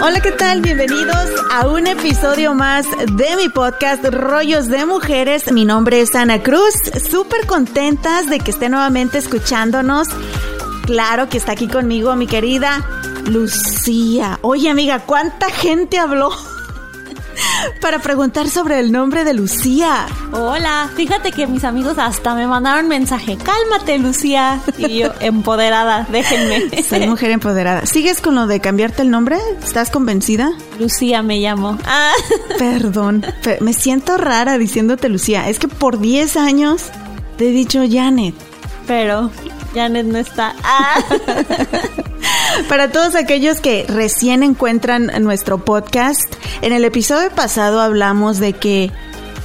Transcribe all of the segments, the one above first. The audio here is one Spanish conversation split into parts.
Hola, ¿qué tal? Bienvenidos a un episodio más de mi podcast Rollos de Mujeres. Mi nombre es Ana Cruz, súper contentas de que esté nuevamente escuchándonos. Claro que está aquí conmigo mi querida Lucía. Oye amiga, ¿cuánta gente habló? Para preguntar sobre el nombre de Lucía. Hola, fíjate que mis amigos hasta me mandaron mensaje. Cálmate, Lucía. Y yo, empoderada, déjenme. Soy mujer empoderada. ¿Sigues con lo de cambiarte el nombre? ¿Estás convencida? Lucía me llamo. Ah. Perdón, me siento rara diciéndote Lucía. Es que por 10 años te he dicho Janet. Pero Janet no está. Ah. Para todos aquellos que recién encuentran nuestro podcast, en el episodio pasado hablamos de que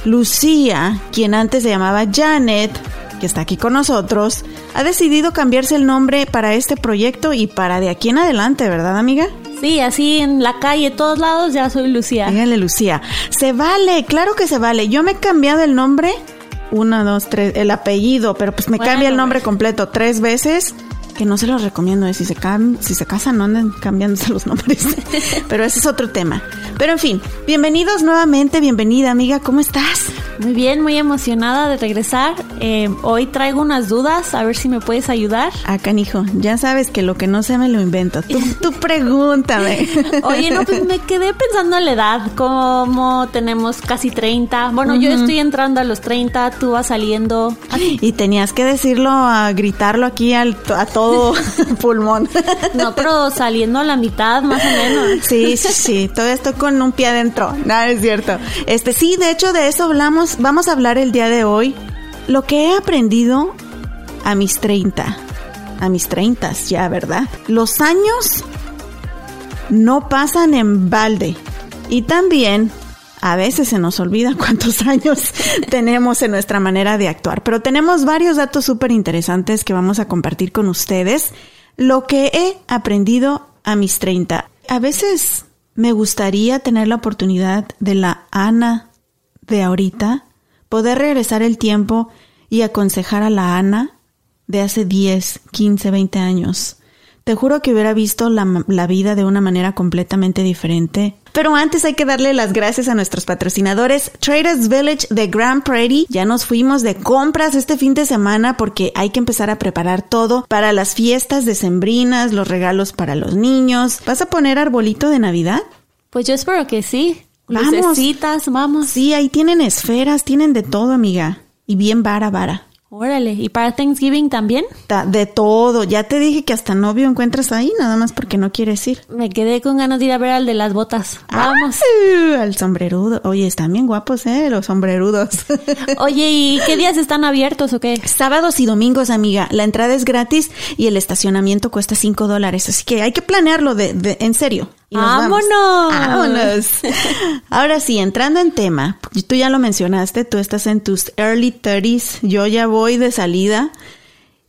Lucía, quien antes se llamaba Janet, que está aquí con nosotros, ha decidido cambiarse el nombre para este proyecto y para de aquí en adelante, ¿verdad, amiga? Sí, así en la calle, todos lados, ya soy Lucía. Dígale, Lucía. Se vale, claro que se vale. Yo me he cambiado el nombre, una, dos, tres, el apellido, pero pues me cambia el nombre completo tres veces que no se los recomiendo, ¿eh? si se, si se casan no anden cambiándose los nombres, pero ese es otro tema. Pero en fin, bienvenidos nuevamente, bienvenida amiga, ¿cómo estás? Muy bien, muy emocionada de regresar. Eh, hoy traigo unas dudas, a ver si me puedes ayudar. Ah, canijo, ya sabes que lo que no sé me lo invento. Tú, tú pregúntame. Oye, no, pues me quedé pensando en la edad, como tenemos casi 30. Bueno, yo estoy entrando a los 30, tú vas saliendo. Y tenías que decirlo, a gritarlo aquí al, a todo pulmón. No, pero saliendo a la mitad, más o menos. Sí, sí, sí, todo esto con un pie adentro. Nada, es cierto. Este, sí, de hecho, de eso hablamos vamos, a hablar el día de hoy lo que he aprendido a mis 30. A mis 30 ya, ¿verdad? Los años no pasan en balde. Y también a veces se nos olvida cuántos años tenemos en nuestra manera de actuar. Pero tenemos varios datos súper interesantes que vamos a compartir con ustedes. Lo que he aprendido a mis 30. A veces me gustaría tener la oportunidad de la Ana de ahorita, poder regresar el tiempo y aconsejar a la Ana de hace 10, 15, 20 años. Te juro que hubiera visto la, la, vida de una manera completamente diferente. Pero antes hay que darle las gracias a nuestros patrocinadores. Traders Village de Grand Prairie. Ya nos fuimos de compras este fin de semana porque hay que empezar a preparar todo para las fiestas decembrinas, los regalos para los niños. ¿Vas a poner arbolito de Navidad? Pues yo espero que sí. Lucecitas, vamos. Sí, ahí tienen esferas, tienen de todo, amiga. Y bien vara, vara. Órale, ¿y para Thanksgiving también? De todo, ya te dije que hasta novio encuentras ahí, nada más porque no quieres ir. Me quedé con ganas de ir a ver al de las botas. Vamos. al sombrerudo. Oye, están bien guapos, ¿eh? Los sombrerudos. Oye, ¿y qué días están abiertos o qué? Sábados y domingos, amiga. La entrada es gratis y el estacionamiento cuesta cinco dólares, así que hay que planearlo de, de en serio. ¡Vámonos! ¡Vámonos! Ahora sí, entrando en tema, tú ya lo mencionaste, tú estás en tus early 30s, yo ya voy de salida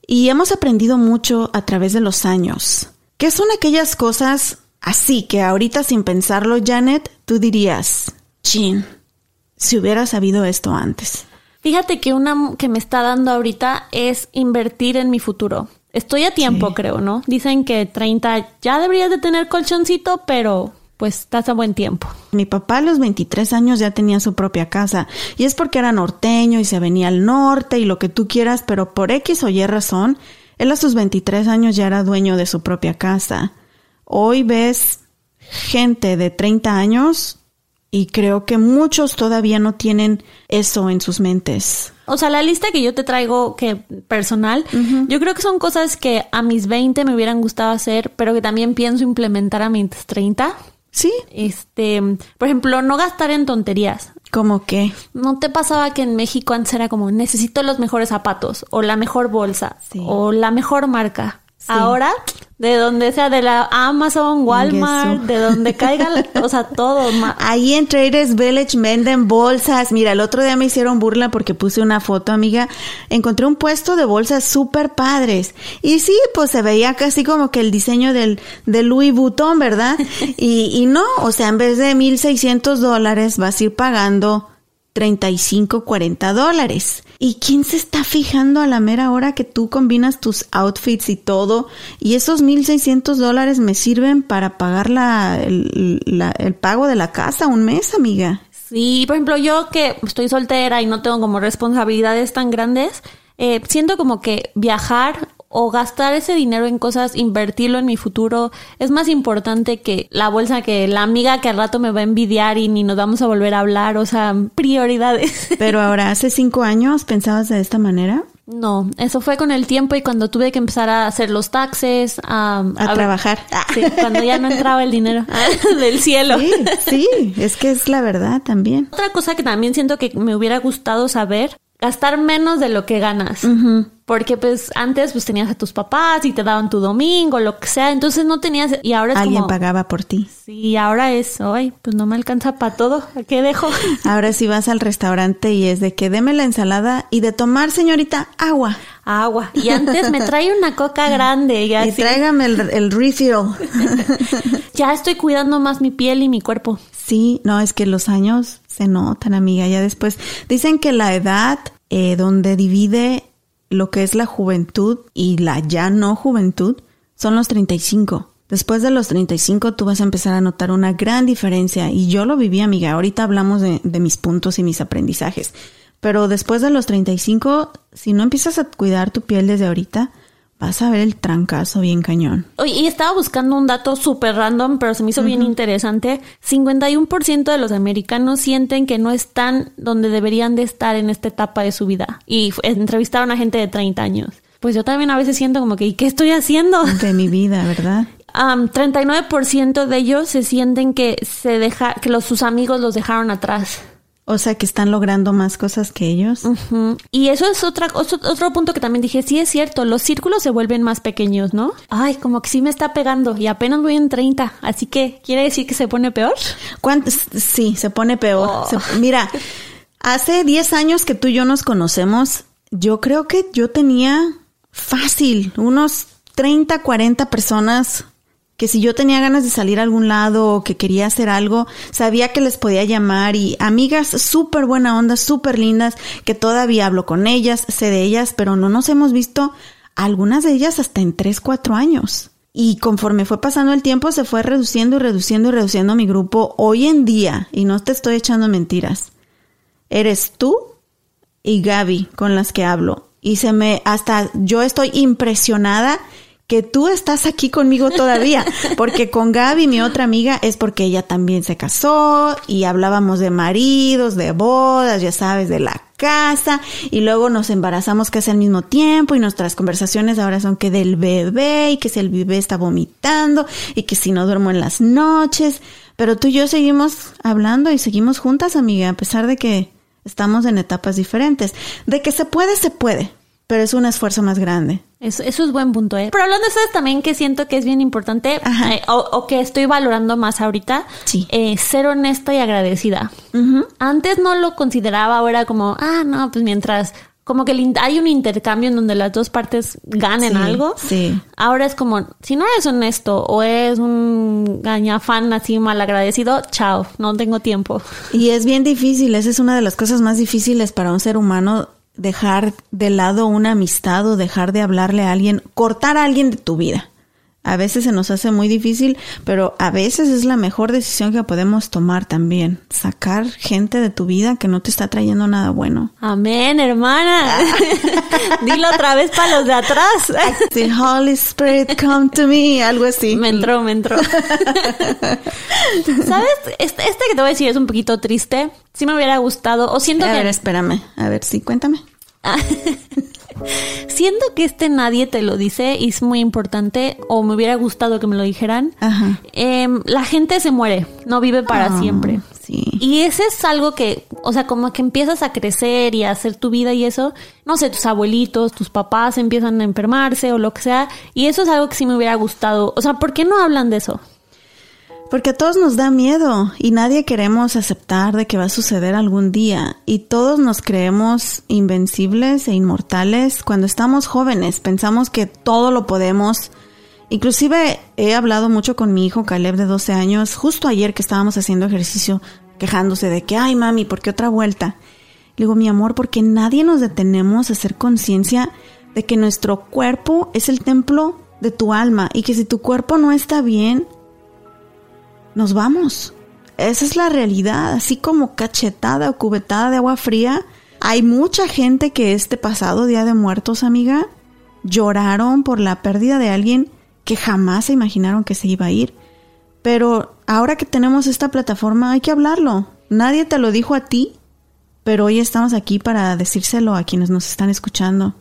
y hemos aprendido mucho a través de los años. ¿Qué son aquellas cosas así que ahorita sin pensarlo, Janet, tú dirías, chin, si hubiera sabido esto antes? Fíjate que una que me está dando ahorita es invertir en mi futuro. Estoy a tiempo, creo, ¿no? Dicen que 30 ya deberías de tener colchoncito, pero pues estás a buen tiempo. Mi papá a los 23 años ya tenía su propia casa y es porque era norteño y se venía al norte y lo que tú quieras, pero por X o Y razón, él a sus 23 años ya era dueño de su propia casa. Hoy ves gente de 30 años y creo que muchos todavía no tienen eso en sus mentes. O sea, la lista que yo te traigo que personal, yo creo que son cosas que a mis 20 me hubieran gustado hacer, pero que también pienso implementar a mis 30. Sí. Este, por ejemplo, no gastar en tonterías. ¿Cómo qué? ¿No te pasaba que en México antes era como necesito los mejores zapatos o la mejor bolsa o la mejor marca? Ahora, de donde sea, de la Amazon, Walmart, de donde caiga, o sea, todo. Ahí en Traders Village venden bolsas. Mira, el otro día me hicieron burla porque puse una foto, amiga. Encontré un puesto de bolsas súper padres. Y sí, pues se veía casi como que el diseño del, de Louis Vuitton, ¿verdad? y, y no, o sea, en vez de 1.600 dólares vas a ir pagando 35, 40 dólares. ¿Y quién se está fijando a la mera hora que tú combinas tus outfits y todo? Y esos 1.600 dólares me sirven para pagar la, el, pago de la casa un mes, amiga. Sí, por ejemplo, yo que estoy soltera y no tengo como responsabilidades tan grandes, eh, siento como que viajar o gastar ese dinero en cosas, invertirlo en mi futuro, es más importante que la bolsa que la amiga que al rato me va a envidiar y ni nos vamos a volver a hablar, o sea, prioridades. Pero ahora, hace cinco años pensabas de esta manera. No, eso fue con el tiempo y cuando tuve que empezar a hacer los taxes, a, a, trabajar. Sí, cuando ya no entraba el dinero del cielo. Sí, sí, es que es la verdad también. Otra cosa que también siento que me hubiera gustado saber gastar menos de lo que ganas. Porque pues antes pues tenías a tus papás y te daban tu domingo, lo que sea, entonces no tenías y ahora es Alguien pagaba por ti. Sí, ahora es, ay, pues no me alcanza para todo, ¿a qué dejo? Ahora si vas al restaurante y es de que deme la ensalada y de tomar, señorita, agua. Agua. Y antes me trae una coca grande. Y, así. y tráigame el, el refill. ya estoy cuidando más mi piel y mi cuerpo. Sí, no, es que los años se notan, amiga. Ya después dicen que la edad eh, donde divide lo que es la juventud y la ya no juventud son los 35. Después de los 35 tú vas a empezar a notar una gran diferencia y yo lo viví, amiga. Ahorita hablamos de, de mis puntos y mis aprendizajes. Pero después de los 35, si no empiezas a cuidar tu piel desde ahorita, vas a ver el trancazo bien cañón. Oye, y estaba buscando un dato súper random, pero se me hizo bien interesante. 51% de los americanos sienten que no están donde deberían de estar en esta etapa de su vida. Y entrevistaron a gente de 30 años. Pues yo también a veces siento como que, ¿y qué estoy haciendo? De mi vida, ¿verdad? Um, 39% de ellos se sienten que se deja, que los, sus amigos los dejaron atrás. O sea, que están logrando más cosas que ellos. Y eso es otra, otro, otro punto que también dije, sí es cierto, los círculos se vuelven más pequeños, ¿no? Ay, como que sí me está pegando y apenas voy en 30, así que quiere decir que se pone peor. ¿Cuántos? Sí, se pone peor. Oh. Se- mira, hace 10 años que tú y yo nos conocemos, yo creo que yo tenía fácil unos 30, 40 personas que si yo tenía ganas de salir a algún lado o que quería hacer algo, sabía que les podía llamar y amigas súper buena onda, súper lindas, que todavía hablo con ellas, sé de ellas, pero no nos hemos visto algunas de ellas hasta en 3, 4 años. Y conforme fue pasando el tiempo, se fue reduciendo y reduciendo y reduciendo mi grupo. Hoy en día, y no te estoy echando mentiras, eres tú y Gaby con las que hablo. Y se me, hasta yo estoy impresionada que tú estás aquí conmigo todavía, porque con Gaby, mi otra amiga, es porque ella también se casó y hablábamos de maridos, de bodas, ya sabes, de la casa, y luego nos embarazamos casi al mismo tiempo y nuestras conversaciones ahora son que del bebé y que si el bebé está vomitando y que si no duermo en las noches, pero tú y yo seguimos hablando y seguimos juntas, amiga, a pesar de que estamos en etapas diferentes. De que se puede, se puede, pero es un esfuerzo más grande. Eso, eso es buen punto, ¿eh? Pero hablando de eso también que siento que es bien importante eh, o, o que estoy valorando más ahorita, Sí. eh, ser honesta y agradecida. Antes no lo consideraba, ahora como, ah, no, pues mientras como que el hay un intercambio en donde las dos partes ganen Sí, algo. sí. Ahora es como, si no eres honesto o eres un gañafán así mal agradecido, chao, no tengo tiempo. Y es bien difícil, esa es una de las cosas más difíciles para un ser humano, dejar de lado una amistad o dejar de hablarle a alguien, cortar a alguien de tu vida. A veces se nos hace muy difícil, pero a veces es la mejor decisión que podemos tomar también. Sacar gente de tu vida que no te está trayendo nada bueno. Amén, hermana. Dilo otra vez para los de atrás. The Holy Spirit come to me, algo así. Me entró, me entró. ¿Sabes? Este, este, que te voy a decir es un poquito triste. Sí me hubiera gustado, o siento a que... A ver, espérame. A ver, sí, cuéntame. Siento que este nadie te lo dice y es muy importante, o me hubiera gustado que me lo dijeran. Em, la gente se muere, no vive para ah, siempre. Y ese es algo que, o sea, como que empiezas a crecer y a hacer tu vida y eso, no sé, tus abuelitos, tus papás empiezan a enfermarse o lo que sea, y eso es algo que sí me hubiera gustado. O sea, ¿por qué no hablan de eso? Porque a todos nos da miedo y nadie queremos aceptar de que va a suceder algún día y todos nos creemos invencibles e inmortales cuando estamos jóvenes, pensamos que todo lo podemos. Inclusive he hablado mucho con mi hijo Caleb de 12 años, justo ayer que estábamos haciendo ejercicio, quejándose de que, ay mami, ¿por qué otra vuelta? Le digo, mi amor, porque nadie nos detenemos a hacer conciencia de que nuestro cuerpo es el templo de tu alma y que si tu cuerpo no está bien, nos vamos. Esa es la realidad, así como cachetada o cubetada de agua fría. Hay mucha gente que este pasado Día de Muertos, amiga, lloraron por la pérdida de alguien que jamás se imaginaron que se iba a ir. Pero ahora que tenemos esta plataforma hay que hablarlo. Nadie te lo dijo a ti, pero hoy estamos aquí para decírselo a quienes nos están escuchando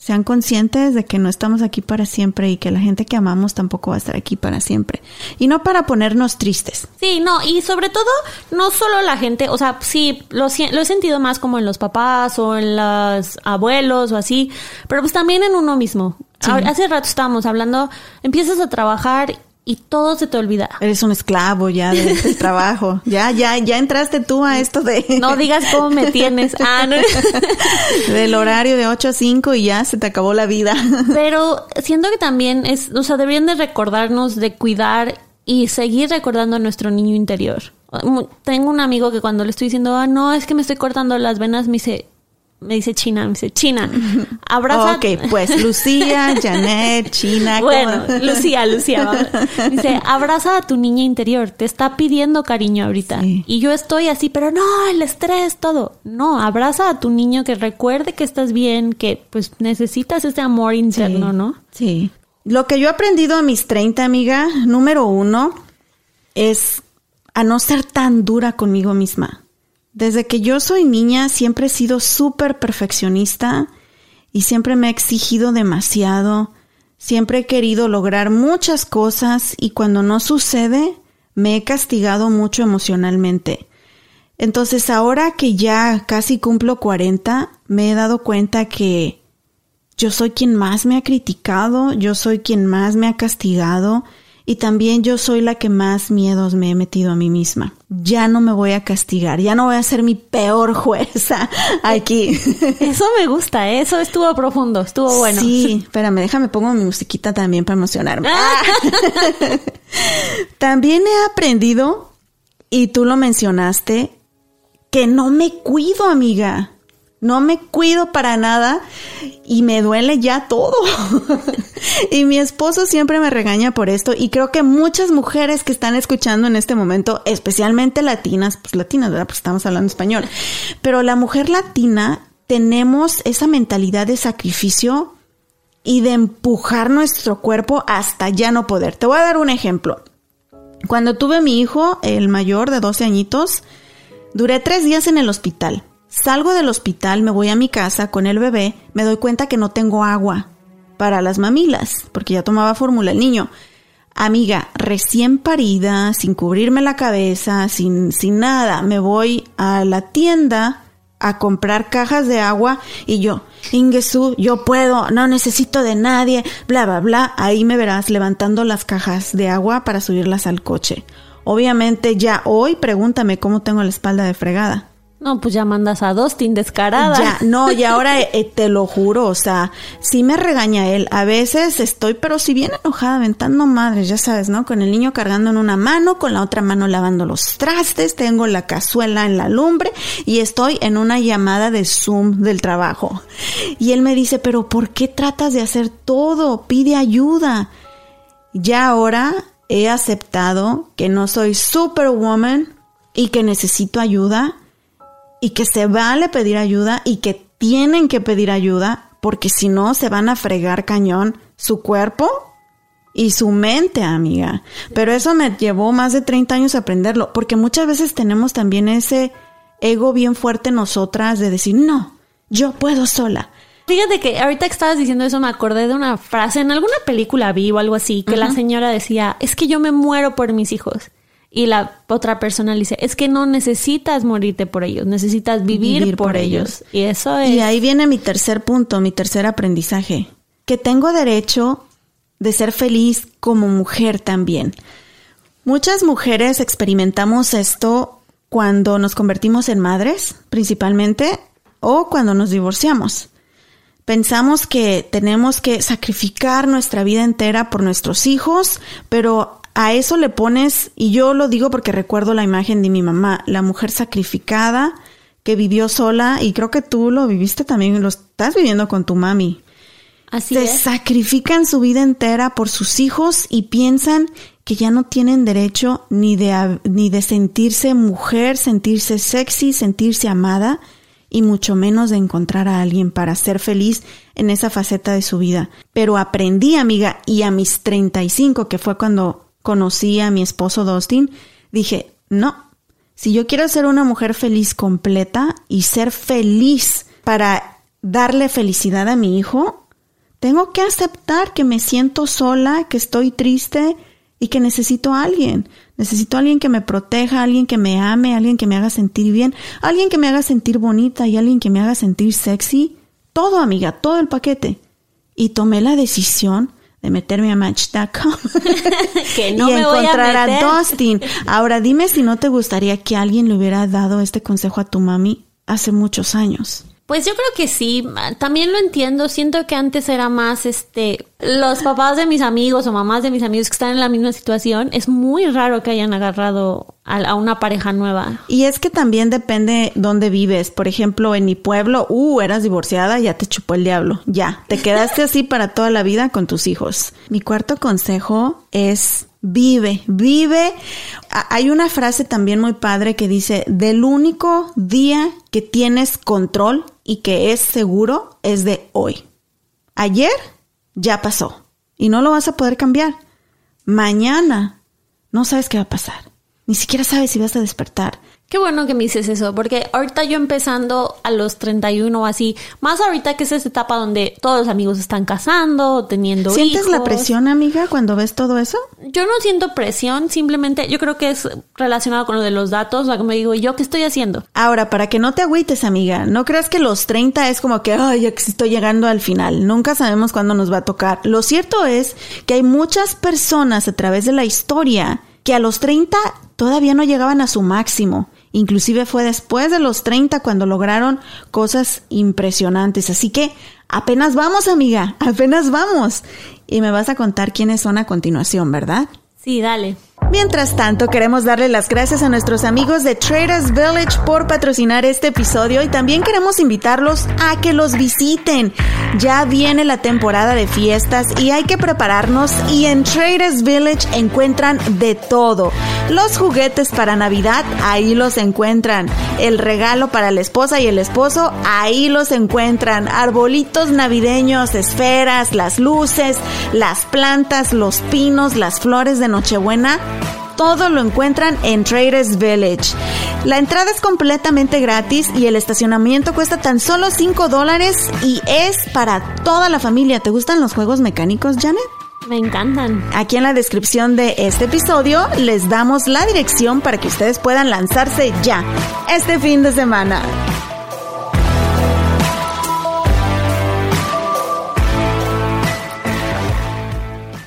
sean conscientes de que no estamos aquí para siempre y que la gente que amamos tampoco va a estar aquí para siempre. Y no para ponernos tristes. Sí, no, y sobre todo, no solo la gente, o sea, sí, lo, lo he sentido más como en los papás o en los abuelos o así, pero pues también en uno mismo. Hace rato estábamos hablando, empiezas a trabajar y todo se te olvida. Eres un esclavo ya del trabajo. Ya, ya, ya entraste tú a esto de... No digas cómo me tienes. Ah, no. Del horario de 8 a 5 y ya se te acabó la vida. Pero siento que también es, o sea, deberían de recordarnos de cuidar y seguir recordando a nuestro niño interior. Tengo un amigo que cuando le estoy diciendo, ah, no, es que me estoy cortando las venas, me dice, me dice China, me dice China. Abraza. Ok, pues Lucía, Janet, China. Bueno, Lucía, Lucía. Dice, abraza a tu niña interior, te está pidiendo cariño ahorita. Y yo estoy así, pero no, el estrés, todo. No, abraza a tu niño que recuerde que estás bien, que pues necesitas ese amor interno, ¿no? Sí. Lo que yo he aprendido a mis 30, amiga, número uno, es a no ser tan dura conmigo misma. Desde que yo soy niña siempre he sido súper perfeccionista y siempre me he exigido demasiado. Siempre he querido lograr muchas cosas y cuando no sucede me he castigado mucho emocionalmente. Entonces ahora que ya casi cumplo 40, me he dado cuenta que yo soy quien más me ha criticado, yo soy quien más me ha castigado y también yo soy la que más miedos me he metido a mí misma. Ya no me voy a castigar, ya no voy a ser mi peor jueza aquí. Eso me gusta, ¿eh? eso estuvo profundo, estuvo bueno. Sí, espérame, déjame pongo mi musiquita también para emocionarme. Ah. también he aprendido, y tú lo mencionaste, que no me cuido, amiga. No me cuido para nada y me duele ya todo. y mi esposo siempre me regaña por esto y creo que muchas mujeres que están escuchando en este momento, especialmente latinas, pues latinas, ¿verdad? Pues estamos hablando español. Pero la mujer latina tenemos esa mentalidad de sacrificio y de empujar nuestro cuerpo hasta ya no poder. Te voy a dar un ejemplo. Cuando tuve mi hijo, el mayor de 12 añitos, duré tres días en el hospital Salgo del hospital, me voy a mi casa con el bebé, me doy cuenta que no tengo agua para las mamilas, porque ya tomaba fórmula el niño. Amiga, recién parida, sin cubrirme la cabeza, sin, sin nada, me voy a la tienda a comprar cajas de agua y yo, Ingesu, yo puedo, no necesito de nadie, bla, bla, bla. Ahí me verás levantando las cajas de agua para subirlas al coche. Obviamente ya hoy pregúntame cómo tengo la espalda de fregada. No, pues ya mandas a Dustin descarada. Ya, no, y ahora eh, te lo juro, o sea, sí me regaña él. A veces estoy, pero si bien enojada, aventando madres, ya sabes, ¿no? Con el niño cargando en una mano, con la otra mano lavando los trastes, tengo la cazuela en la lumbre y estoy en una llamada de Zoom del trabajo. Y él me dice, pero ¿por qué tratas de hacer todo? Pide ayuda. ya ahora he aceptado que no soy superwoman y que necesito ayuda y que se vale pedir ayuda y que tienen que pedir ayuda porque si no se van a fregar cañón su cuerpo y su mente, amiga. Pero eso me llevó más de 30 años aprenderlo, porque muchas veces tenemos también ese ego bien fuerte nosotras de decir, no, yo puedo sola. Fíjate que ahorita que estabas diciendo eso me acordé de una frase en alguna película vi o algo así, que la señora decía, es que yo me muero por mis hijos. Y la otra persona le dice, es que no necesitas morirte por ellos, necesitas vivir, por, ellos. Y eso es... Y ahí viene mi tercer punto, mi tercer aprendizaje, que tengo derecho de ser feliz como mujer también. Muchas mujeres experimentamos esto cuando nos convertimos en madres, principalmente, o cuando nos divorciamos. Pensamos que tenemos que sacrificar nuestra vida entera por nuestros hijos, pero a eso le pones, y yo lo digo porque recuerdo la imagen de mi mamá, la mujer sacrificada que vivió sola, y creo que tú lo viviste también, lo estás viviendo con tu mami. Así Se es. sacrifican su vida entera por sus hijos y piensan que ya no tienen derecho ni de, ni de sentirse mujer, sentirse sexy, sentirse amada y mucho menos de encontrar a alguien para ser feliz en esa faceta de su vida. Pero aprendí, amiga, y a mis 35, que fue cuando conocí a mi esposo Dustin, dije, no, si yo quiero ser una mujer feliz completa y ser feliz para darle felicidad a mi hijo, tengo que aceptar que me siento sola, que estoy triste y que necesito a alguien. Necesito a alguien que me proteja, alguien que me ame, alguien que me haga sentir bien, alguien que me haga sentir bonita y alguien que me haga sentir sexy. Todo, amiga, todo el paquete. Y tomé la decisión de meterme a Match.com que no y me voy a encontrar meter. a Dustin. Ahora dime si no te gustaría que alguien le hubiera dado este consejo a tu mami hace muchos años. Pues yo creo que sí, también lo entiendo. Siento que antes era más, este, los papás de mis amigos o mamás de mis amigos que están en la misma situación. Es muy raro que hayan agarrado a, a una pareja nueva. Y es que también depende dónde vives. Por ejemplo, en mi pueblo, uh, eras divorciada, ya te chupó el diablo. Ya, te quedaste así para toda la vida con tus hijos. Mi cuarto consejo es vive, vive. Hay una frase también muy padre que dice, del único día que tienes control y que es seguro es de hoy. Ayer ya pasó y no lo vas a poder cambiar. Mañana no sabes qué va a pasar. Ni siquiera sabes si vas a despertar. Qué bueno que me dices eso, porque ahorita yo empezando a los 31 o así, más ahorita que es esa etapa donde todos los amigos están casando, teniendo ¿Sientes la presión, amiga, cuando ves todo eso? Yo no siento presión, simplemente yo creo que es relacionado con lo de los datos, o sea, me digo, ¿yo qué estoy haciendo? Ahora, para que no te agüites, amiga, no creas que los 30 es como que, ay, ya estoy llegando al final. Nunca sabemos cuándo nos va a tocar. Lo cierto es que hay muchas personas a través de la historia que a los 30 todavía no llegaban a su máximo. Inclusive fue después de los 30 cuando lograron cosas impresionantes. Así que apenas vamos, amiga, apenas vamos. Y me vas a contar quiénes son a continuación, ¿verdad? Sí, dale. Mientras tanto, queremos darle las gracias a nuestros amigos de Traders Village por patrocinar este episodio y también queremos invitarlos a que los visiten. Ya viene la temporada de fiestas y hay que prepararnos y en Traders Village encuentran de todo. Los juguetes para Navidad, ahí los encuentran. El regalo para la esposa y el esposo, ahí los encuentran. Arbolitos navideños, esferas, las luces, las plantas, los pinos, las flores de Nochebuena. Todo lo encuentran en Traders Village. La entrada es completamente gratis y el estacionamiento cuesta tan solo 5 dólares y es para toda la familia. ¿Te gustan los juegos mecánicos, Janet? Me encantan. Aquí en la descripción de este episodio les damos la dirección para que ustedes puedan lanzarse ya, este fin de semana.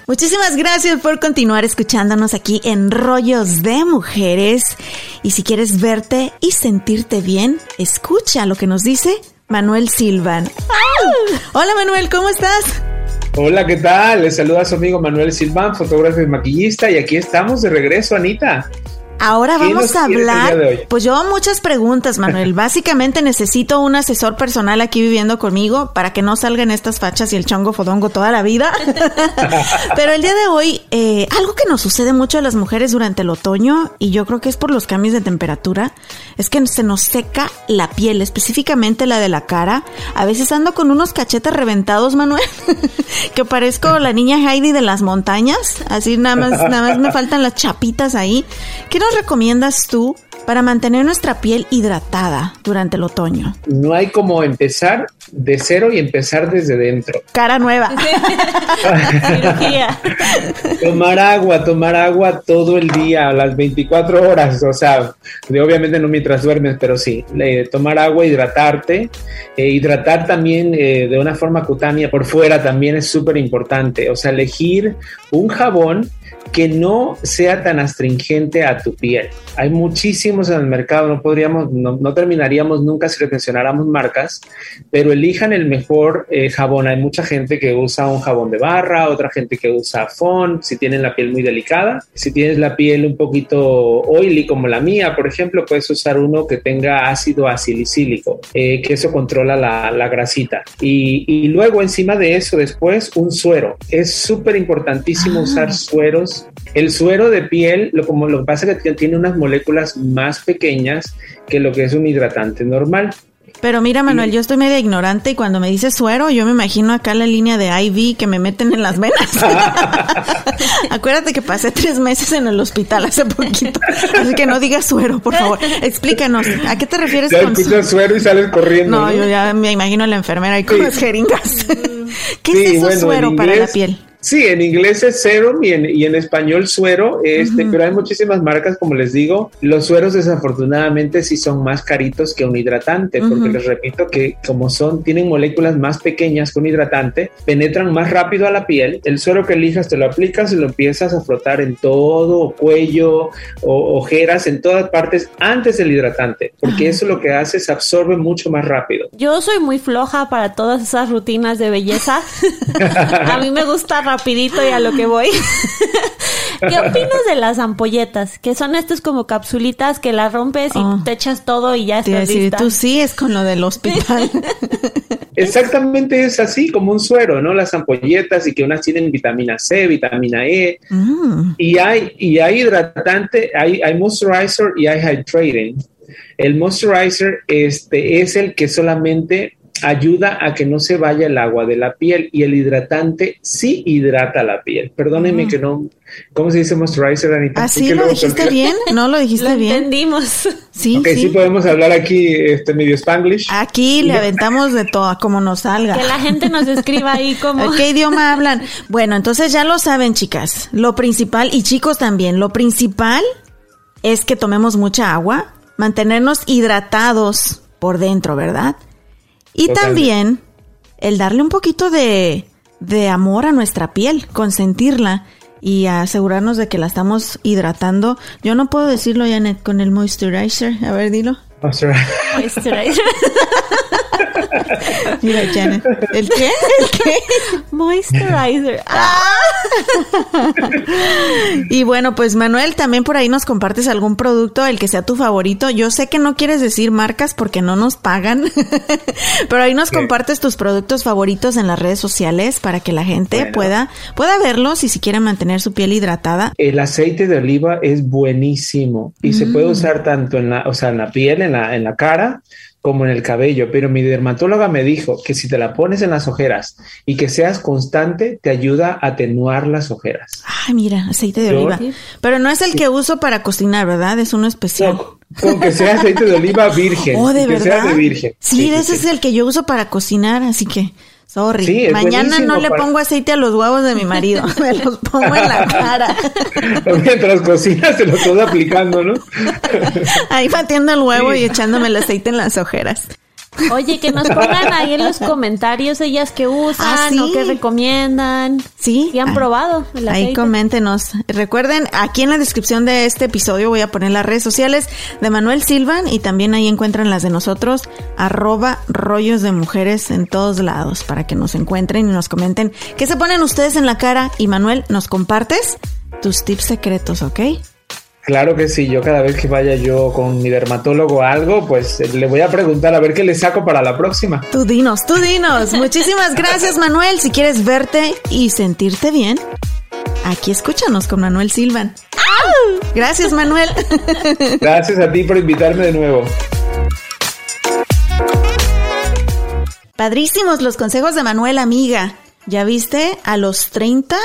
Muchísimas gracias por continuar escuchándonos aquí en Rollos de Mujeres. Y si quieres verte y sentirte bien, escucha lo que nos dice Manuel Silvan. Hola Manuel, ¿cómo estás? Hola, ¿qué tal? Les saluda a su amigo Manuel Silván, fotógrafo y maquillista, y aquí estamos de regreso, Anita. Ahora ¿Qué vamos a hablar. Pues yo muchas preguntas, Manuel. Básicamente necesito un asesor personal aquí viviendo conmigo para que no salgan estas fachas y el chongo fodongo toda la vida. Pero el día de hoy, eh, algo que nos sucede mucho a las mujeres durante el otoño, y yo creo que es por los cambios de temperatura, es que se nos seca la piel, específicamente la de la cara. A veces ando con unos cachetes reventados, Manuel, que parezco la niña Heidi de las montañas. Así nada más, nada más me faltan las chapitas ahí. ¿Qué nos recomiendas tú para mantener nuestra piel hidratada durante el otoño? No hay como empezar de cero y empezar desde dentro. Cara nueva. Tomar agua, tomar agua todo el día, a las 24 horas, o sea, obviamente no mientras duermes, pero sí, eh, tomar agua, hidratarte, eh, hidratar también eh, de una forma cutánea por fuera también es súper importante, o sea, elegir un jabón que no sea tan astringente a tu piel. Hay muchísimos en el mercado, no podríamos, no, no terminaríamos nunca si mencionáramos marcas, pero elijan el mejor eh, jabón. Hay mucha gente que usa un jabón de barra, otra gente que usa Fon, si tienen la piel muy delicada. Si tienes la piel un poquito oily como la mía, por ejemplo, puedes usar uno que tenga ácido acilicílico, eh, que eso controla la, la grasita. Y, y luego encima de eso, después un suero. Es súper importantísimo Ah. usar sueros. El suero de piel, lo, como lo que pasa es que tiene unas moléculas más pequeñas que lo que es un hidratante normal. Pero mira, Manuel, yo estoy media ignorante y cuando me dices suero, yo me imagino acá la línea de IV que me meten en las venas. Acuérdate que pasé tres meses en el hospital hace poquito. Así que no digas suero, por favor. Explícanos, ¿a qué te refieres Ya con suero? escuchas suero y sales corriendo. No, ¿no? yo ya me imagino a la enfermera ahí con Sí. las jeringas. ¿Qué Sí, es eso bueno, suero para la piel? Sí, en inglés es serum y en, y en español suero, este, pero hay muchísimas marcas, como les digo. Los sueros desafortunadamente sí son más caritos que un hidratante, porque Ujú. les repito que como son, tienen moléculas más pequeñas que un hidratante, penetran más rápido a la piel. El suero que elijas te lo aplicas y lo empiezas a frotar en todo, cuello, o, ojeras, en todas partes antes del hidratante, porque eso lo que hace es absorbe mucho más rápido. Yo soy muy floja para todas esas rutinas de belleza. a mí me gusta rapidito y a lo que voy. ¿Qué opinas de las ampolletas? Que son estas como capsulitas que las rompes y Oh. te echas todo y ya estás decir, lista. tú sí es con lo del hospital. Exactamente es así, como un suero, ¿no? Las ampolletas y que unas tienen vitamina C, vitamina E, Mm. Y hay, y hay hidratante, hay, hay moisturizer y hay hydrating. El moisturizer este, es el que solamente ayuda a que no se vaya el agua de la piel y el hidratante sí hidrata la piel. Perdónenme que no, ¿cómo se dice moisturizer, Anita? ¿Así ¿Ah, lo luego dijiste bien? ¿No lo dijiste Lo bien? entendimos. Sí, Ok, sí. sí. podemos hablar aquí este medio spanglish. Aquí le aventamos de todo, como nos salga. Que la gente nos escriba ahí como... ¿Qué idioma hablan? Bueno, entonces ya lo saben, chicas. Lo principal, y chicos también, lo principal es que tomemos mucha agua, mantenernos hidratados por dentro, ¿verdad? Y Totalmente. también el darle un poquito de, de amor a nuestra piel, consentirla y asegurarnos de que la estamos hidratando. Yo no puedo decirlo, Janet, con el moisturizer. A ver, dilo. Moisturizer. Moisturizer. Mira, Janet. ¿El qué? ¿El qué? Moisturizer. Ah, Y bueno, pues Manuel, también por ahí nos compartes algún producto, el que sea tu favorito. Yo sé que no quieres decir marcas porque no nos pagan, pero ahí nos Sí. compartes tus productos favoritos en las redes sociales para que la gente Bueno. pueda, pueda verlos y si quieren mantener su piel hidratada. El aceite de oliva es buenísimo y se puede usar tanto en la, o sea, en la piel, en la, en la cara, como en el cabello. Pero mi dermatóloga me dijo que si te la pones en las ojeras y que seas constante, te ayuda a atenuar las ojeras. Ay, mira, aceite de oliva. Pero no es el que uso para cocinar, ¿verdad? Es uno especial. No, con que sea aceite de oliva virgen. Oh, de que verdad. sea de virgen. Sí, ese es el que yo uso para cocinar, así que sorry. Sí, Mañana no le para- pongo aceite a los huevos de mi marido, me los pongo en la cara. Mientras cocinas te lo estás aplicando, ¿no? Ahí batiendo el huevo Sí. y echándome el aceite en las ojeras. Oye, que nos pongan ahí en los comentarios ellas que usan Ah, ¿sí? o que recomiendan. Sí. Si han Ah, probado el Ahí coméntenos. Recuerden, aquí en la descripción de este episodio voy a poner las redes sociales de Manuel Silvan y también ahí encuentran las de nosotros, arroba rollos de mujeres en todos lados, para que nos encuentren y nos comenten qué se ponen ustedes en la cara. Y Manuel, nos compartes tus tips secretos, ¿ok? Claro que sí, yo cada vez que vaya yo con mi dermatólogo o algo, pues eh, le voy a preguntar a ver qué le saco para la próxima. Tú dinos, tú dinos. Muchísimas gracias Manuel. Si quieres verte y sentirte bien, aquí escúchanos con Manuel Silvan. Gracias Manuel. Gracias a ti por invitarme de nuevo. Padrísimos los consejos de Manuel, amiga. ¿Ya viste? A los 30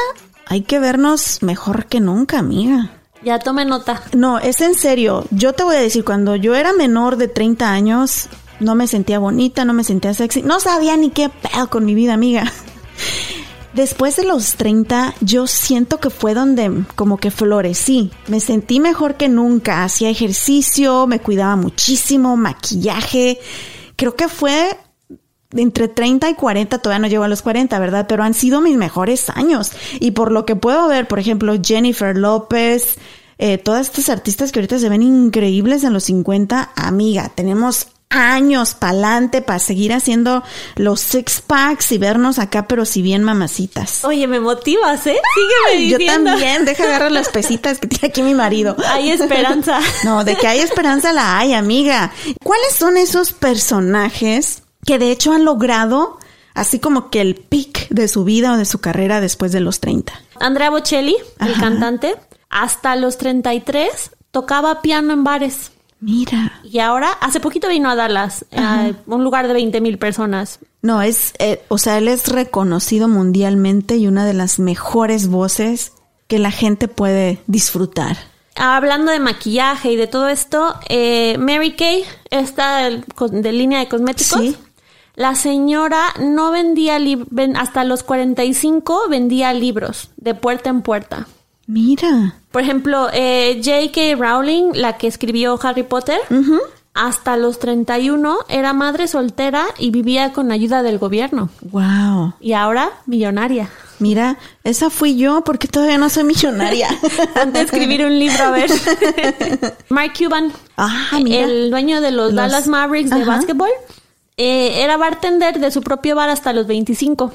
hay que vernos mejor que nunca, amiga. Ya tome nota. No, es en serio. Yo te voy a decir, cuando yo era menor de 30 años, no me sentía bonita, no me sentía sexy, no sabía ni qué pedo con mi vida, amiga. Después de los 30, yo siento que fue donde como que florecí. Me sentí mejor que nunca. Hacía ejercicio, me cuidaba muchísimo, maquillaje. Creo que fue entre 30 y 40, todavía no llego a los 40, ¿verdad? Pero han sido mis mejores años. Y por lo que puedo ver, por ejemplo, Jennifer López, eh, todas estas artistas que ahorita se ven increíbles en los 50, amiga, tenemos años pa'lante para seguir haciendo los six packs y vernos acá, pero si bien mamacitas. Oye, me motivas, ¿eh? Sígueme Yo diciendo. también, deja agarrar las pesitas que tiene aquí mi marido. Hay esperanza. No, de que hay esperanza la hay, amiga. ¿Cuáles son esos personajes que de hecho han logrado así como que el pic de su vida o de su carrera después de los 30? Andrea Bocelli, el cantante, hasta los 33 tocaba piano en bares. Mira. Y ahora, hace poquito vino a Dallas, a un lugar de 20 mil personas. No, es, eh, o sea, él es reconocido mundialmente y una de las mejores voces que la gente puede disfrutar. Hablando de maquillaje y de todo esto, eh, Mary Kay, esta del- de línea de cosméticos, Sí. La señora no vendía hasta los 45 vendía libros de puerta en puerta. Mira. Por ejemplo, eh, J.K. Rowling, la que escribió Harry Potter, hasta los 31 era madre soltera y vivía con ayuda del gobierno. Wow. Y ahora millonaria. Mira, esa fui yo porque todavía no soy millonaria. Antes de escribir un libro, a ver. Mark Cuban, Ah, mira. el dueño de los, Los- Dallas Mavericks de Ajá. básquetbol, eh, era bartender de su propio bar hasta los 25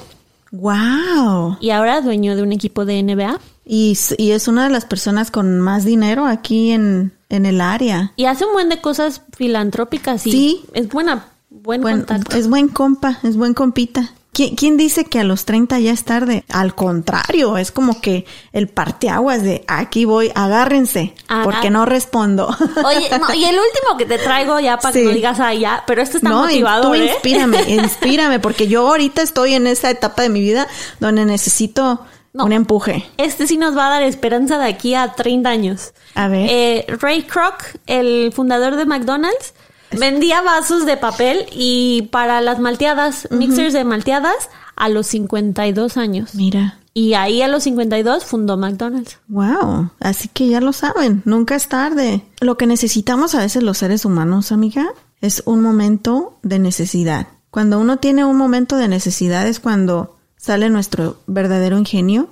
Wow. y ahora dueño de un equipo de NBA. Y, y es una de las personas con más dinero aquí en, en el área. Y hace un buen de cosas filantrópicas y Sí. es buena, buen Buen- contacto. es buen compa, es buen compita. ¿Quién, quién dice que a los 30 ya es tarde? Al contrario, es como que el parteaguas de aquí voy, agárrense, Agá- porque no respondo. Oye, no, y el último que te traigo ya para Sí. que no digas ah, ya, pero este está no, motivador, tú ¿eh? inspírame, inspírame, porque yo ahorita estoy en esa etapa de mi vida donde necesito No. un empuje. Este sí nos va a dar esperanza de aquí a 30 años. A ver. Eh, Ray Kroc, el fundador de McDonald's, vendía vasos de papel y para las malteadas, mixers de malteadas, a los 52 años. Mira. Y ahí a los 52 fundó McDonald's. Wow, así que ya lo saben, nunca es tarde. Lo que necesitamos a veces los seres humanos, amiga, es un momento de necesidad. Cuando uno tiene un momento de necesidad es cuando sale nuestro verdadero ingenio.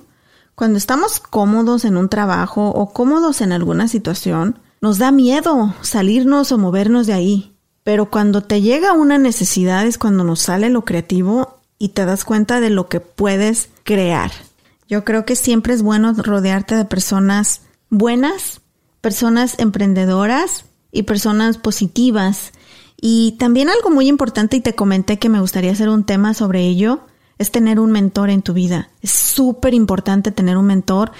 Cuando estamos cómodos en un trabajo o cómodos en alguna situación, nos da miedo salirnos o movernos de ahí. Pero cuando te llega una necesidad es cuando nos sale lo creativo y te das cuenta de lo que puedes crear. Yo creo que siempre es bueno rodearte de personas buenas, personas emprendedoras y personas positivas. Y también algo muy importante, y te comenté que me gustaría hacer un tema sobre ello, es tener un mentor en tu vida. Es súper importante tener un mentor.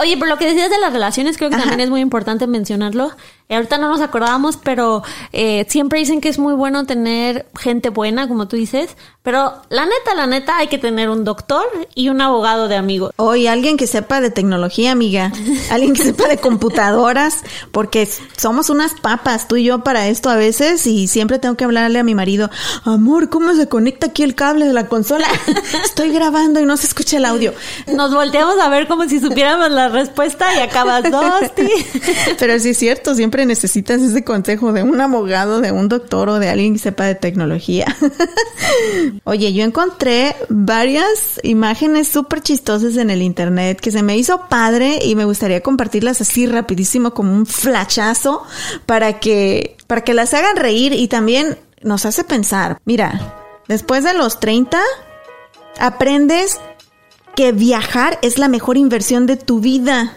Oye, pero lo que decías de las relaciones creo que Ajá. también es muy importante mencionarlo. Eh, ahorita no nos acordábamos, pero eh, siempre dicen que es muy bueno tener gente buena, como tú dices. Pero la neta, la neta, hay que tener un doctor y un abogado de amigos. Hoy alguien que sepa de tecnología, amiga. Alguien que sepa de computadoras, porque somos unas papas, tú y yo, para esto a veces, y siempre tengo que hablarle a mi marido, amor, ¿cómo se conecta aquí el cable de la consola? Estoy grabando y no se escucha el audio. Nos volteamos a ver como si supiéramos la respuesta y acabas Dosti. Pero sí es cierto, siempre necesitas ese consejo de un abogado, de un doctor o de alguien que sepa de tecnología. Oye, yo encontré varias imágenes súper chistosas en el internet que se me hizo padre y me gustaría compartirlas así rapidísimo como un flachazo para que, para que las hagan reír y también nos hace pensar. Mira, después de los 30, aprendes que viajar es la mejor inversión de tu vida.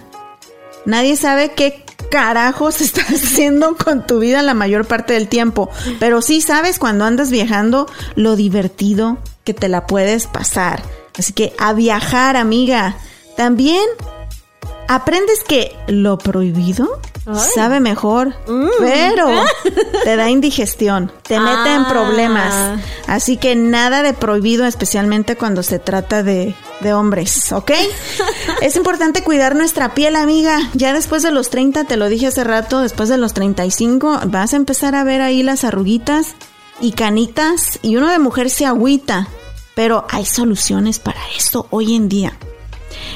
Nadie sabe qué carajos estás haciendo con tu vida la mayor parte del tiempo. Pero sí sabes cuando andas viajando lo divertido que te la puedes pasar. Así que a viajar, amiga. También aprendes que lo prohibido sabe mejor, Mm. pero te da indigestión, te mete en Ah. problemas. Así que nada de prohibido, especialmente cuando se trata de, de hombres, ¿ok? es importante cuidar nuestra piel, amiga. Ya después de los 30, te lo dije hace rato, después de los 35, vas a empezar a ver ahí las arruguitas y canitas y uno de mujer se agüita. Pero hay soluciones para esto hoy en día.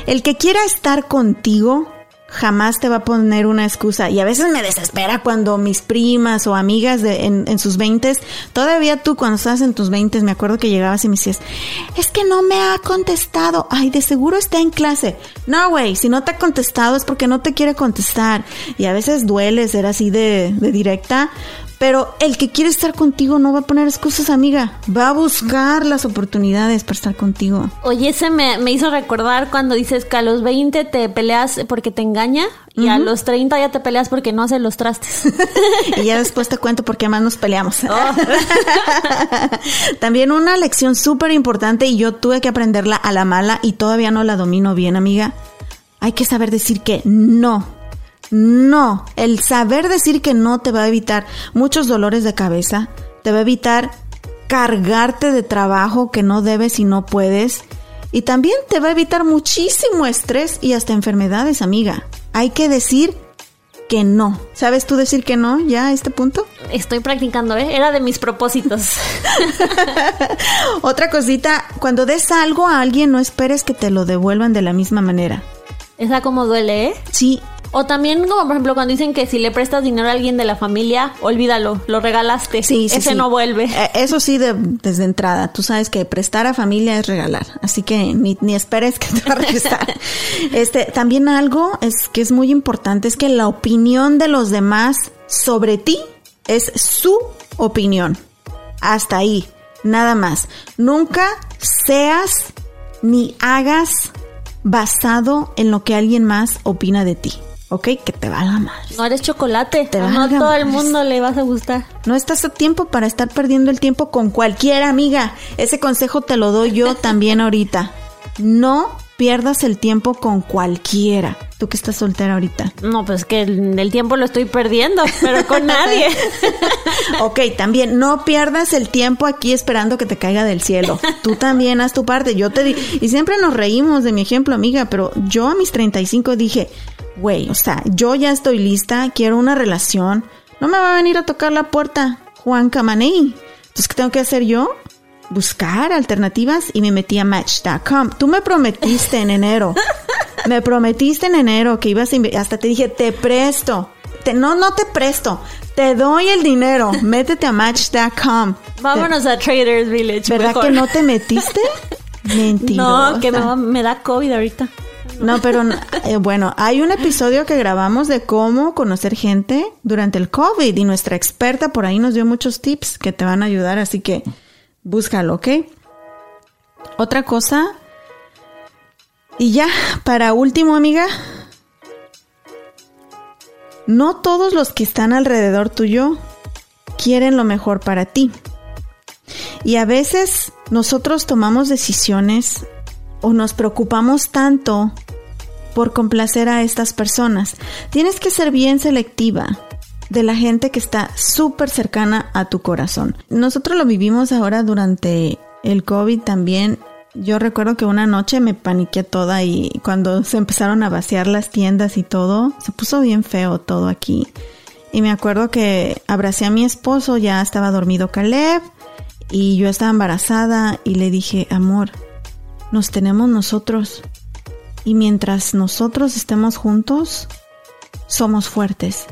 El que quiera estar contigo jamás te va a poner una excusa. Y a veces me desespera cuando mis primas o amigas de, en, sus veintes, todavía tú cuando estás en tus veintes, me acuerdo que llegabas y me decías, es que no me ha contestado. Ay, de seguro está en clase. No, güey, si no te ha contestado es porque no te quiere contestar. Y a veces duele ser así de directa. Pero el que quiere estar contigo no va a poner excusas, amiga. Va a buscar las oportunidades para estar contigo. Oye, ese me, me hizo recordar cuando dices que a los 20 te peleas porque te engaña y a los 30 ya te peleas porque no hace los trastes. y ya después te cuento por qué más nos peleamos. Oh. También una lección súper importante y yo tuve que aprenderla a la mala y todavía no la domino bien, amiga. Hay que saber decir que no. No, el saber decir que no te va a evitar muchos dolores de cabeza, te va a evitar cargarte de trabajo que no debes y no puedes, y también te va a evitar muchísimo estrés y hasta enfermedades, amiga. Hay que decir que no. ¿Sabes tú decir que no ya a este punto? Estoy practicando, ¿eh? Era de mis propósitos. Otra cosita, cuando des algo a alguien no esperes que te lo devuelvan de la misma manera. Esa como duele, ¿eh? Sí, O también como por ejemplo cuando dicen que si le prestas dinero a alguien de la familia, olvídalo, lo regalaste. sí, sí. Ese sí. no vuelve. Eh, Eso sí, de- desde entrada. Tú sabes que prestar a familia es regalar. Así que ni, ni esperes que te va a regresar. este, también algo es que es muy importante es que la opinión de los demás sobre ti es su opinión. Hasta ahí. Nada más. Nunca seas ni hagas basado en lo que alguien más opina de ti. ¿Ok? Que te valga mal. No eres chocolate. Te no valga todo el mundo le vas a gustar. No estás a tiempo para estar perdiendo el tiempo con cualquier amiga. Ese consejo te lo doy yo también ahorita. No pierdas el tiempo con cualquiera. Tú que estás soltera ahorita. No, pues que el, el tiempo lo estoy perdiendo, pero con nadie. Ok, también no pierdas el tiempo aquí esperando que te caiga del cielo. Tú también haz tu parte. Yo te di y siempre nos reímos de mi ejemplo, amiga, pero yo a mis 35 dije, güey, o sea, yo ya estoy lista, quiero una relación. No me va a venir a tocar la puerta Juan Camaney. Entonces, ¿qué tengo que hacer yo? Buscar alternativas y me metí a Match.com. Tú me prometiste en enero. Me prometiste en enero que ibas a hasta te dije, te presto. Te- no, no te presto. Te doy el dinero. Métete a Match.com. Vámonos a Traders Village. ¿Verdad mejor. que no te metiste? Mentirosa. No, que me, va- me da COVID ahorita. No, pero eh, bueno, hay un episodio que grabamos de cómo conocer gente durante el COVID y nuestra experta por ahí nos dio muchos tips que te van a ayudar, así que búscalo, ¿ok? Otra cosa. Y ya, para último, amiga. No todos los que están alrededor tuyo quieren lo mejor para ti. Y a veces nosotros tomamos decisiones o nos preocupamos tanto por complacer a estas personas. Tienes que ser bien selectiva de la gente que está súper cercana a tu corazón. Nosotros lo vivimos ahora durante el COVID también. Yo recuerdo que una noche me paniqué toda y cuando se empezaron a vaciar las tiendas y todo, se puso bien feo todo aquí. Y me acuerdo que abracé a mi esposo, ya estaba dormido Caleb y yo estaba embarazada y le dije, amor, nos tenemos nosotros. Y mientras nosotros estemos juntos, somos fuertes.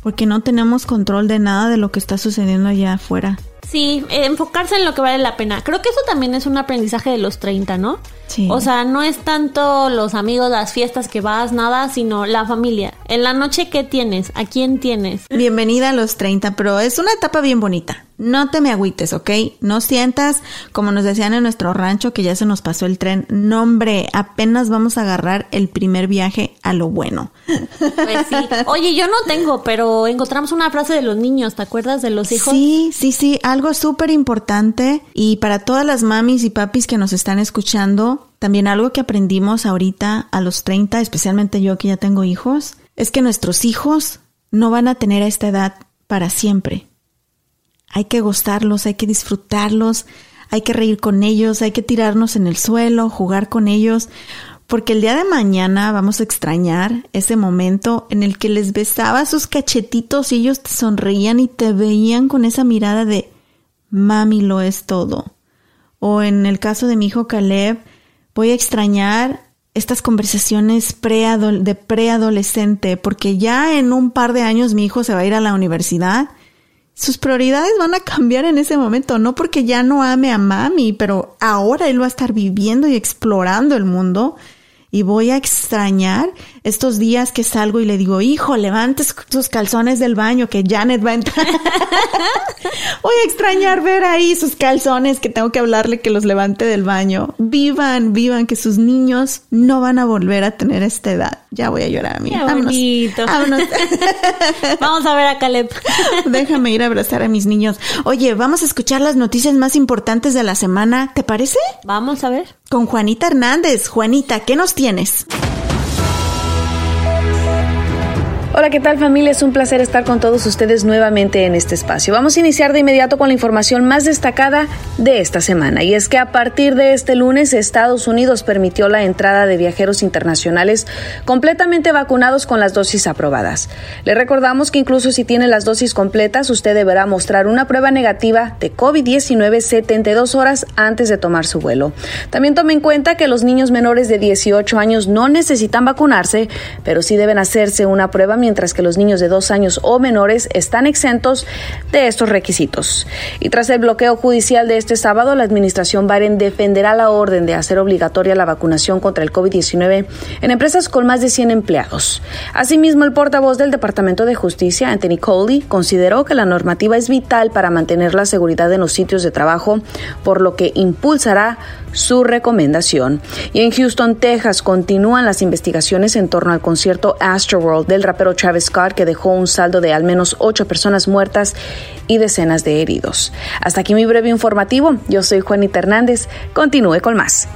Porque no tenemos control de nada de lo que está sucediendo allá afuera. Sí, enfocarse en lo que vale la pena. Creo que eso también es un aprendizaje de los 30, ¿no? Sí. O sea, no es tanto los amigos, las fiestas que vas, nada, sino la familia. En la noche, ¿qué tienes? ¿A quién tienes? Bienvenida a los 30, pero es una etapa bien bonita. no te me agüites, ¿ok? No sientas, como nos decían en nuestro rancho, que ya se nos pasó el tren. No, hombre, apenas vamos a agarrar el primer viaje a lo bueno. Pues sí. Oye, yo no tengo, pero encontramos una frase de los niños, ¿te acuerdas de los hijos? Sí, sí, sí, algo súper importante. Y para todas las mamis y papis que nos están escuchando, también algo que aprendimos ahorita a los 30, especialmente yo que ya tengo hijos, es que nuestros hijos no van a tener a esta edad para siempre. Hay que gustarlos, hay que disfrutarlos, hay que reír con ellos, hay que tirarnos en el suelo, jugar con ellos, porque el día de mañana vamos a extrañar ese momento en el que les besaba sus cachetitos y ellos te sonreían y te veían con esa mirada de mami lo es todo. O en el caso de mi hijo Caleb, voy a extrañar estas conversaciones de preadolescente, porque ya en un par de años mi hijo se va a ir a la universidad. Sus prioridades van a cambiar en ese momento, no porque ya no ame a mami, pero ahora él va a estar viviendo y explorando el mundo y voy a extrañar estos días que salgo y le digo, hijo, levantes sus calzones del baño que Janet va a entrar. voy a extrañar ver ahí sus calzones que tengo que hablarle que los levante del baño. Vivan, vivan, que sus niños no van a volver a tener esta edad. Ya voy a llorar a mí. Vámonos. vamos a ver a Caleb. Déjame ir a abrazar a mis niños. Oye, vamos a escuchar las noticias más importantes de la semana. ¿Te parece? Vamos a ver. Con Juanita Hernández. Juanita, ¿qué nos tienes? Hola, ¿qué tal familia? Es un placer estar con todos ustedes nuevamente en este espacio. Vamos a iniciar de inmediato con la información más destacada de esta semana. Y es que a partir de este lunes Estados Unidos permitió la entrada de viajeros internacionales completamente vacunados con las dosis aprobadas. Le recordamos que incluso si tiene las dosis completas, usted deberá mostrar una prueba negativa de COVID-19 72 horas antes de tomar su vuelo. También tome en cuenta que los niños menores de 18 años no necesitan vacunarse, pero sí deben hacerse una prueba mientras que los niños de dos años o menores están exentos de estos requisitos. Y tras el bloqueo judicial de este sábado, la administración Biden defenderá la orden de hacer obligatoria la vacunación contra el COVID-19 en empresas con más de 100 empleados. Asimismo, el portavoz del Departamento de Justicia, Anthony Coley, consideró que la normativa es vital para mantener la seguridad en los sitios de trabajo, por lo que impulsará su recomendación. Y en Houston, Texas, continúan las investigaciones en torno al concierto Astroworld del rapero Travis Scott, que dejó un saldo de al menos ocho personas muertas y decenas de heridos. Hasta aquí mi breve informativo. Yo soy Juanita Hernández. Continúe con más.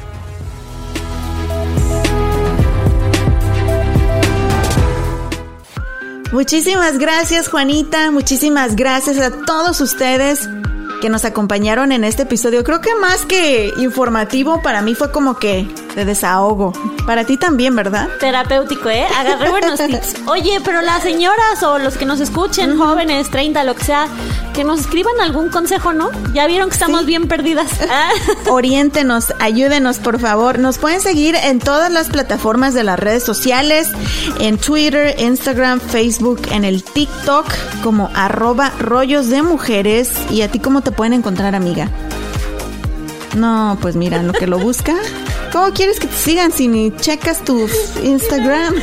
Muchísimas gracias Juanita, muchísimas gracias a todos ustedes que nos acompañaron en este episodio. Creo que más que informativo, para mí fue como que de desahogo. Para ti también, ¿verdad? Terapéutico, ¿eh? Agarré buenos tips. Oye, pero las señoras o los que nos escuchen, jóvenes, 30, lo que sea, que nos escriban algún consejo, ¿no? Ya vieron que estamos bien perdidas. Oriéntenos, ayúdenos, por favor. Nos pueden seguir en todas las plataformas de las redes sociales, en Twitter, Instagram, Facebook, en el TikTok, como arroba rollos de mujeres. ¿Y a ti cómo te pueden encontrar, amiga? No, pues mira, lo que lo busca. ¿Cómo quieres que te sigan si ni checas tu Instagram?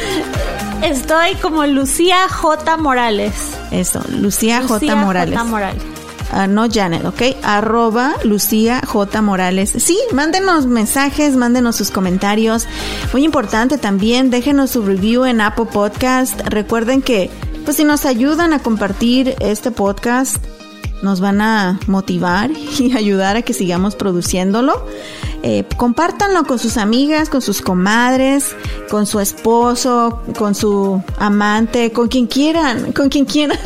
Estoy como Lucía J. Morales. Eso, Lucía, J. Morales. J. Morales. Ah, no Janet, ¿ok? Arroba Lucía J. Morales. Sí, mándenos mensajes, mándenos sus comentarios. Muy importante también, déjenos su review en Apple Podcast. Recuerden que, pues si nos ayudan a compartir este podcast, nos van a motivar y ayudar a que sigamos produciéndolo. Eh, compártanlo con sus amigas, con sus comadres, con su esposo, con su amante, con quien quieran, con quien quieran.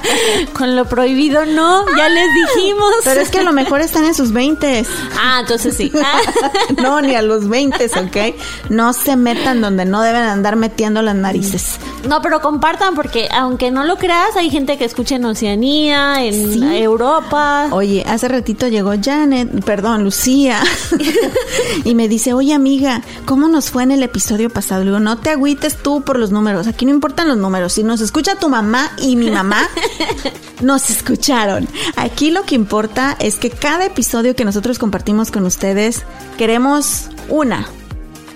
con lo prohibido no, ya les dijimos. Pero es que a lo mejor están en sus 20. Ah, entonces sí. no, ni a los 20, ¿ok? No se metan donde no deben andar metiendo las narices. No, pero compartan porque aunque no lo creas, hay gente que escucha en Oceanía, en Europa. Oye, hace ratito llegó Janet, perdón, Lucía. y me dice, oye amiga, ¿cómo nos fue en el episodio pasado? Le digo, no te agüites tú por los números, aquí no importan los números, si nos escucha tu mamá y mi mamá, nos escucharon. Aquí lo que importa es que cada episodio que nosotros compartimos con ustedes, queremos una,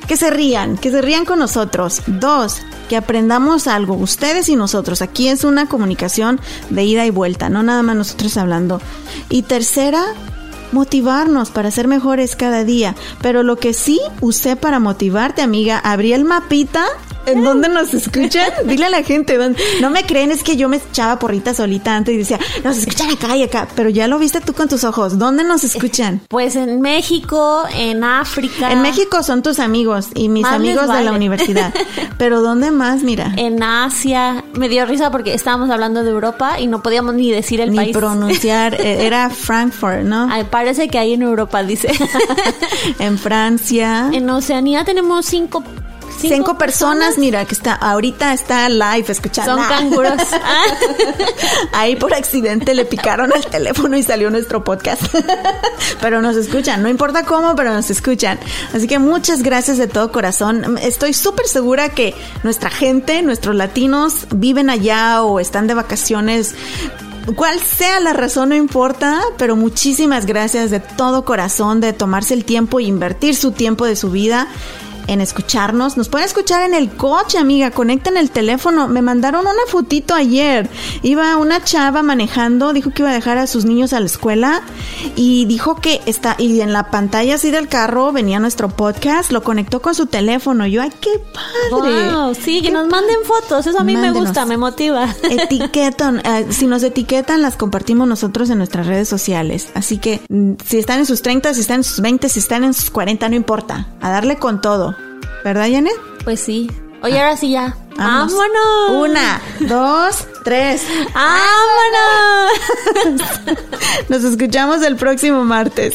que se rían, que se rían con nosotros. Dos, que aprendamos algo, ustedes y nosotros. Aquí es una comunicación de ida y vuelta, no nada más nosotros hablando. Y tercera, motivarnos para ser mejores cada día. Pero lo que sí usé para motivarte, amiga, abrí el mapita. ¿En dónde nos escuchan? Dile a la gente. No me creen, es que yo me echaba porrita solita antes y decía, nos escuchan acá y acá. Pero ya lo viste tú con tus ojos. ¿Dónde nos escuchan? Pues en México, en África. En México son tus amigos y mis amigos de la universidad. Pero ¿dónde más? Mira. En Asia. Me dio risa porque estábamos hablando de Europa y no podíamos ni decir el ni país. Ni pronunciar. Eh, era Frankfurt, ¿no? Ay, parece que hay en Europa, dice. en Francia. En Oceanía tenemos cinco Cinco, personas, mira, que está ahorita está live escuchando. Son canguros. Ahí por accidente le picaron al teléfono y salió nuestro podcast. pero nos escuchan, no importa cómo, pero nos escuchan. Así que muchas gracias de todo corazón. Estoy súper segura que nuestra gente, nuestros latinos, viven allá o están de vacaciones cual sea la razón, no importa, pero muchísimas gracias de todo corazón de tomarse el tiempo e invertir su tiempo de su vida en escucharnos. Nos pueden escuchar en el coche, amiga. Conecten el teléfono. Me mandaron una fotito ayer. Iba una chava manejando, dijo que iba a dejar a sus niños a la escuela y dijo que está, y en la pantalla así del carro venía nuestro podcast, lo conectó con su teléfono. Yo, ay, qué padre. Wow, sí, que nos manden fotos. Eso a mí me gusta, me motiva. Etiquetan, eh, si nos etiquetan, las compartimos nosotros en nuestras redes sociales. Así que mm, si están en sus 30, si están en sus 20, si están en sus 40, no importa. A darle con todo. ¿Verdad, Janet? Pues sí. Oye, ahora sí ya. Vámonos. Una, dos, tres. ¡Vámonos! Nos escuchamos el próximo martes.